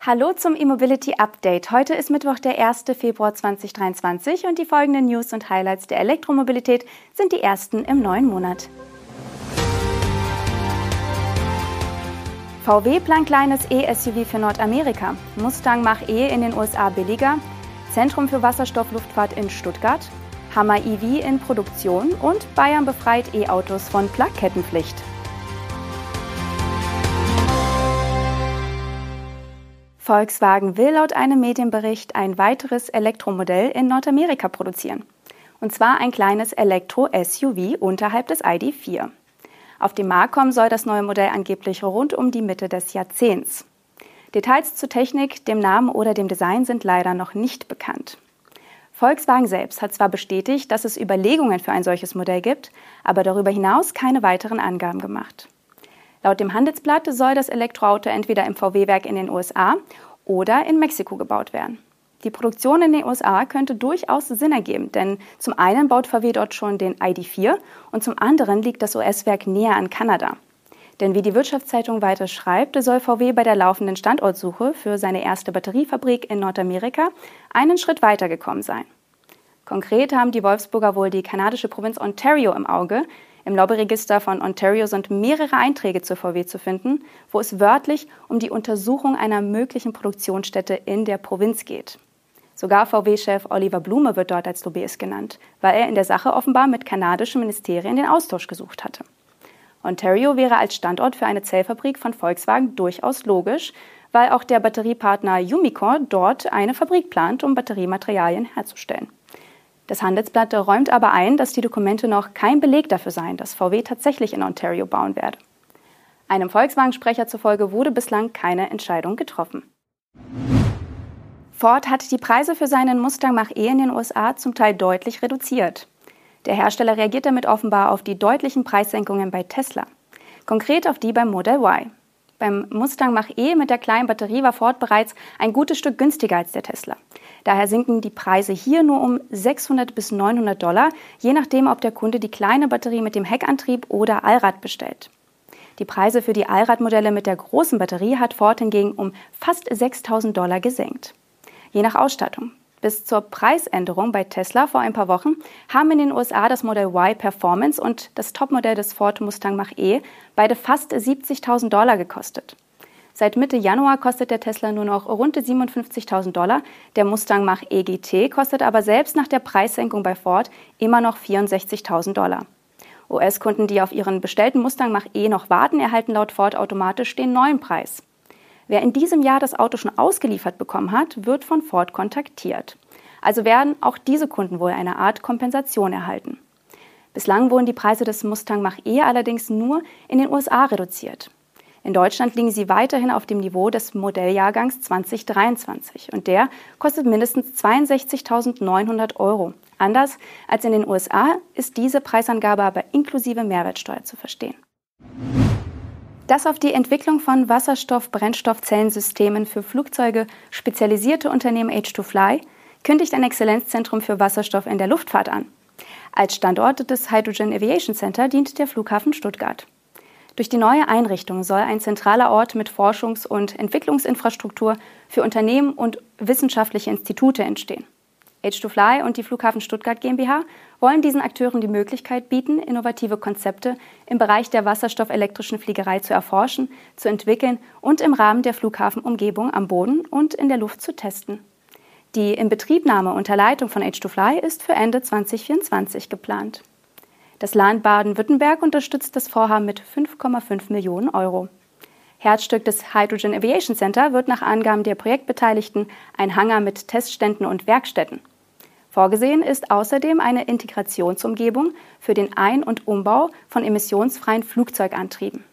Hallo zum E-Mobility Update. Heute ist Mittwoch, der 1. Februar 2023 und die folgenden News und Highlights der Elektromobilität sind die ersten im neuen Monat. VW plant kleines E-SUV für Nordamerika. Mustang Mach-E in den USA billiger. Zentrum für Wasserstoffluftfahrt in Stuttgart. Hammer EV in Produktion und Bayern befreit E-Autos von Plakettenpflicht. Volkswagen will laut einem Medienbericht ein weiteres Elektromodell in Nordamerika produzieren. Und zwar ein kleines Elektro-SUV unterhalb des ID4. Auf den Markt kommen soll das neue Modell angeblich rund um die Mitte des Jahrzehnts. Details zur Technik, dem Namen oder dem Design sind leider noch nicht bekannt. Volkswagen selbst hat zwar bestätigt, dass es Überlegungen für ein solches Modell gibt, aber darüber hinaus keine weiteren Angaben gemacht. Laut dem Handelsblatt soll das Elektroauto entweder im VW-Werk in den USA oder in Mexiko gebaut werden. Die Produktion in den USA könnte durchaus Sinn ergeben, denn zum einen baut VW dort schon den ID4 und zum anderen liegt das US-Werk näher an Kanada. Denn wie die Wirtschaftszeitung weiter schreibt, soll VW bei der laufenden Standortsuche für seine erste Batteriefabrik in Nordamerika einen Schritt weitergekommen sein. Konkret haben die Wolfsburger wohl die kanadische Provinz Ontario im Auge, im Lobbyregister von Ontario sind mehrere Einträge zur VW zu finden, wo es wörtlich um die Untersuchung einer möglichen Produktionsstätte in der Provinz geht. Sogar VW-Chef Oliver Blume wird dort als Lobbyist genannt, weil er in der Sache offenbar mit kanadischen Ministerien den Austausch gesucht hatte. Ontario wäre als Standort für eine Zellfabrik von Volkswagen durchaus logisch, weil auch der Batteriepartner Umicore dort eine Fabrik plant, um Batteriematerialien herzustellen. Das Handelsblatt räumt aber ein, dass die Dokumente noch kein Beleg dafür seien, dass VW tatsächlich in Ontario bauen werde. Einem Volkswagen-Sprecher zufolge wurde bislang keine Entscheidung getroffen. Ford hat die Preise für seinen Mustang Mach-E in den USA zum Teil deutlich reduziert. Der Hersteller reagiert damit offenbar auf die deutlichen Preissenkungen bei Tesla. Konkret auf die beim Model Y. Beim Mustang Mach-E mit der kleinen Batterie war Ford bereits ein gutes Stück günstiger als der Tesla. Daher sinken die Preise hier nur um 600 bis 900 Dollar, je nachdem, ob der Kunde die kleine Batterie mit dem Heckantrieb oder Allrad bestellt. Die Preise für die Allradmodelle mit der großen Batterie hat Ford hingegen um fast 6000 Dollar gesenkt. Je nach Ausstattung. Bis zur Preisänderung bei Tesla vor ein paar Wochen haben in den USA das Modell Y Performance und das Topmodell des Ford Mustang Mach-E beide fast 70.000 Dollar gekostet. Seit Mitte Januar kostet der Tesla nur noch rund 57.000 Dollar. Der Mustang Mach EGT kostet aber selbst nach der Preissenkung bei Ford immer noch 64.000 Dollar. US-Kunden, die auf ihren bestellten Mustang Mach E noch warten, erhalten laut Ford automatisch den neuen Preis. Wer in diesem Jahr das Auto schon ausgeliefert bekommen hat, wird von Ford kontaktiert. Also werden auch diese Kunden wohl eine Art Kompensation erhalten. Bislang wurden die Preise des Mustang Mach E allerdings nur in den USA reduziert. In Deutschland liegen sie weiterhin auf dem Niveau des Modelljahrgangs 2023 und der kostet mindestens 62.900 Euro. Anders als in den USA ist diese Preisangabe aber inklusive Mehrwertsteuer zu verstehen. Das auf die Entwicklung von Wasserstoff-Brennstoffzellensystemen für Flugzeuge spezialisierte Unternehmen H2Fly kündigt ein Exzellenzzentrum für Wasserstoff in der Luftfahrt an. Als Standort des Hydrogen Aviation Center dient der Flughafen Stuttgart. Durch die neue Einrichtung soll ein zentraler Ort mit Forschungs- und Entwicklungsinfrastruktur für Unternehmen und wissenschaftliche Institute entstehen. H2Fly und die Flughafen Stuttgart GmbH wollen diesen Akteuren die Möglichkeit bieten, innovative Konzepte im Bereich der wasserstoffelektrischen Fliegerei zu erforschen, zu entwickeln und im Rahmen der Flughafenumgebung am Boden und in der Luft zu testen. Die Inbetriebnahme unter Leitung von H2Fly ist für Ende 2024 geplant. Das Land Baden-Württemberg unterstützt das Vorhaben mit 5,5 Millionen Euro. Herzstück des Hydrogen Aviation Center wird nach Angaben der Projektbeteiligten ein Hangar mit Testständen und Werkstätten. Vorgesehen ist außerdem eine Integrationsumgebung für den Ein- und Umbau von emissionsfreien Flugzeugantrieben.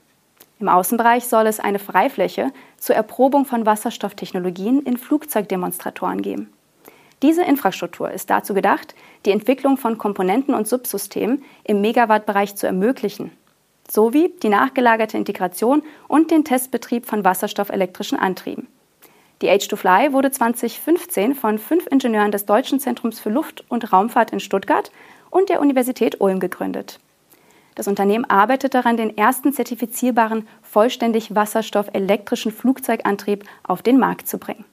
Im Außenbereich soll es eine Freifläche zur Erprobung von Wasserstofftechnologien in Flugzeugdemonstratoren geben. Diese Infrastruktur ist dazu gedacht, die Entwicklung von Komponenten und Subsystemen im Megawattbereich zu ermöglichen, sowie die nachgelagerte Integration und den Testbetrieb von wasserstoffelektrischen Antrieben. Die H2Fly wurde 2015 von fünf Ingenieuren des Deutschen Zentrums für Luft- und Raumfahrt in Stuttgart und der Universität Ulm gegründet. Das Unternehmen arbeitet daran, den ersten zertifizierbaren, vollständig wasserstoffelektrischen Flugzeugantrieb auf den Markt zu bringen.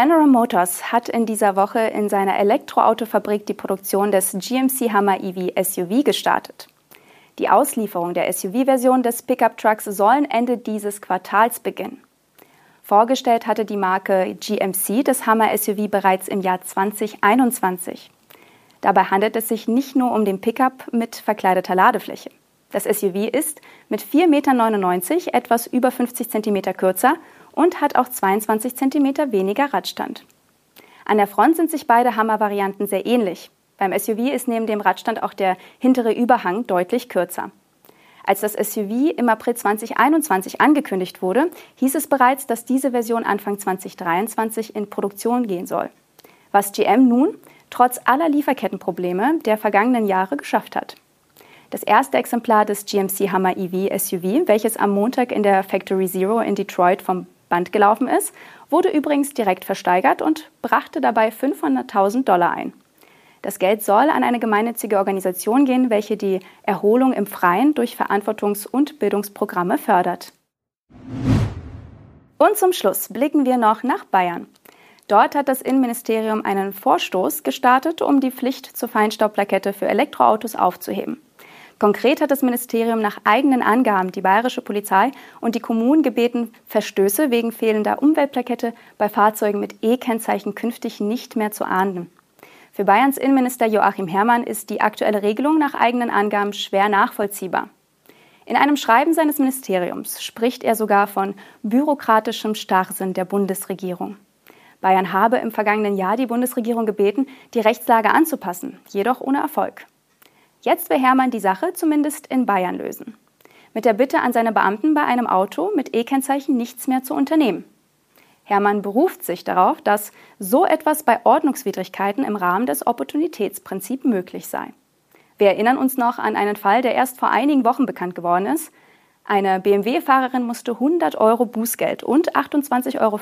General Motors hat in dieser Woche in seiner Elektroautofabrik die Produktion des GMC Hammer EV SUV gestartet. Die Auslieferung der SUV-Version des Pickup-Trucks sollen Ende dieses Quartals beginnen. Vorgestellt hatte die Marke GMC das Hammer SUV bereits im Jahr 2021. Dabei handelt es sich nicht nur um den Pickup mit verkleideter Ladefläche. Das SUV ist mit 4,99 Meter etwas über 50 cm kürzer und hat auch 22 cm weniger Radstand. An der Front sind sich beide Hammer-Varianten sehr ähnlich. Beim SUV ist neben dem Radstand auch der hintere Überhang deutlich kürzer. Als das SUV im April 2021 angekündigt wurde, hieß es bereits, dass diese Version Anfang 2023 in Produktion gehen soll. Was GM nun trotz aller Lieferkettenprobleme der vergangenen Jahre geschafft hat. Das erste Exemplar des GMC Hammer EV SUV, welches am Montag in der Factory Zero in Detroit vom Band gelaufen ist, wurde übrigens direkt versteigert und brachte dabei 500.000 Dollar ein. Das Geld soll an eine gemeinnützige Organisation gehen, welche die Erholung im Freien durch Verantwortungs- und Bildungsprogramme fördert. Und zum Schluss blicken wir noch nach Bayern. Dort hat das Innenministerium einen Vorstoß gestartet, um die Pflicht zur Feinstaubplakette für Elektroautos aufzuheben. Konkret hat das Ministerium nach eigenen Angaben die bayerische Polizei und die Kommunen gebeten, Verstöße wegen fehlender Umweltplakette bei Fahrzeugen mit E-Kennzeichen künftig nicht mehr zu ahnden. Für Bayerns Innenminister Joachim Herrmann ist die aktuelle Regelung nach eigenen Angaben schwer nachvollziehbar. In einem Schreiben seines Ministeriums spricht er sogar von bürokratischem Starrsinn der Bundesregierung. Bayern habe im vergangenen Jahr die Bundesregierung gebeten, die Rechtslage anzupassen, jedoch ohne Erfolg. Jetzt will Hermann die Sache zumindest in Bayern lösen. Mit der Bitte an seine Beamten bei einem Auto mit E-Kennzeichen nichts mehr zu unternehmen. Hermann beruft sich darauf, dass so etwas bei Ordnungswidrigkeiten im Rahmen des Opportunitätsprinzips möglich sei. Wir erinnern uns noch an einen Fall, der erst vor einigen Wochen bekannt geworden ist. Eine BMW-Fahrerin musste 100 Euro Bußgeld und 28,50 Euro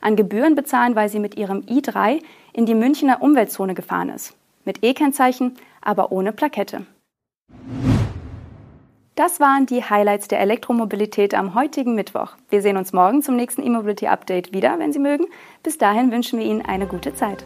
an Gebühren bezahlen, weil sie mit ihrem i3 in die Münchner Umweltzone gefahren ist. Mit E-Kennzeichen, aber ohne Plakette. Das waren die Highlights der Elektromobilität am heutigen Mittwoch. Wir sehen uns morgen zum nächsten E-Mobility Update wieder, wenn Sie mögen. Bis dahin wünschen wir Ihnen eine gute Zeit.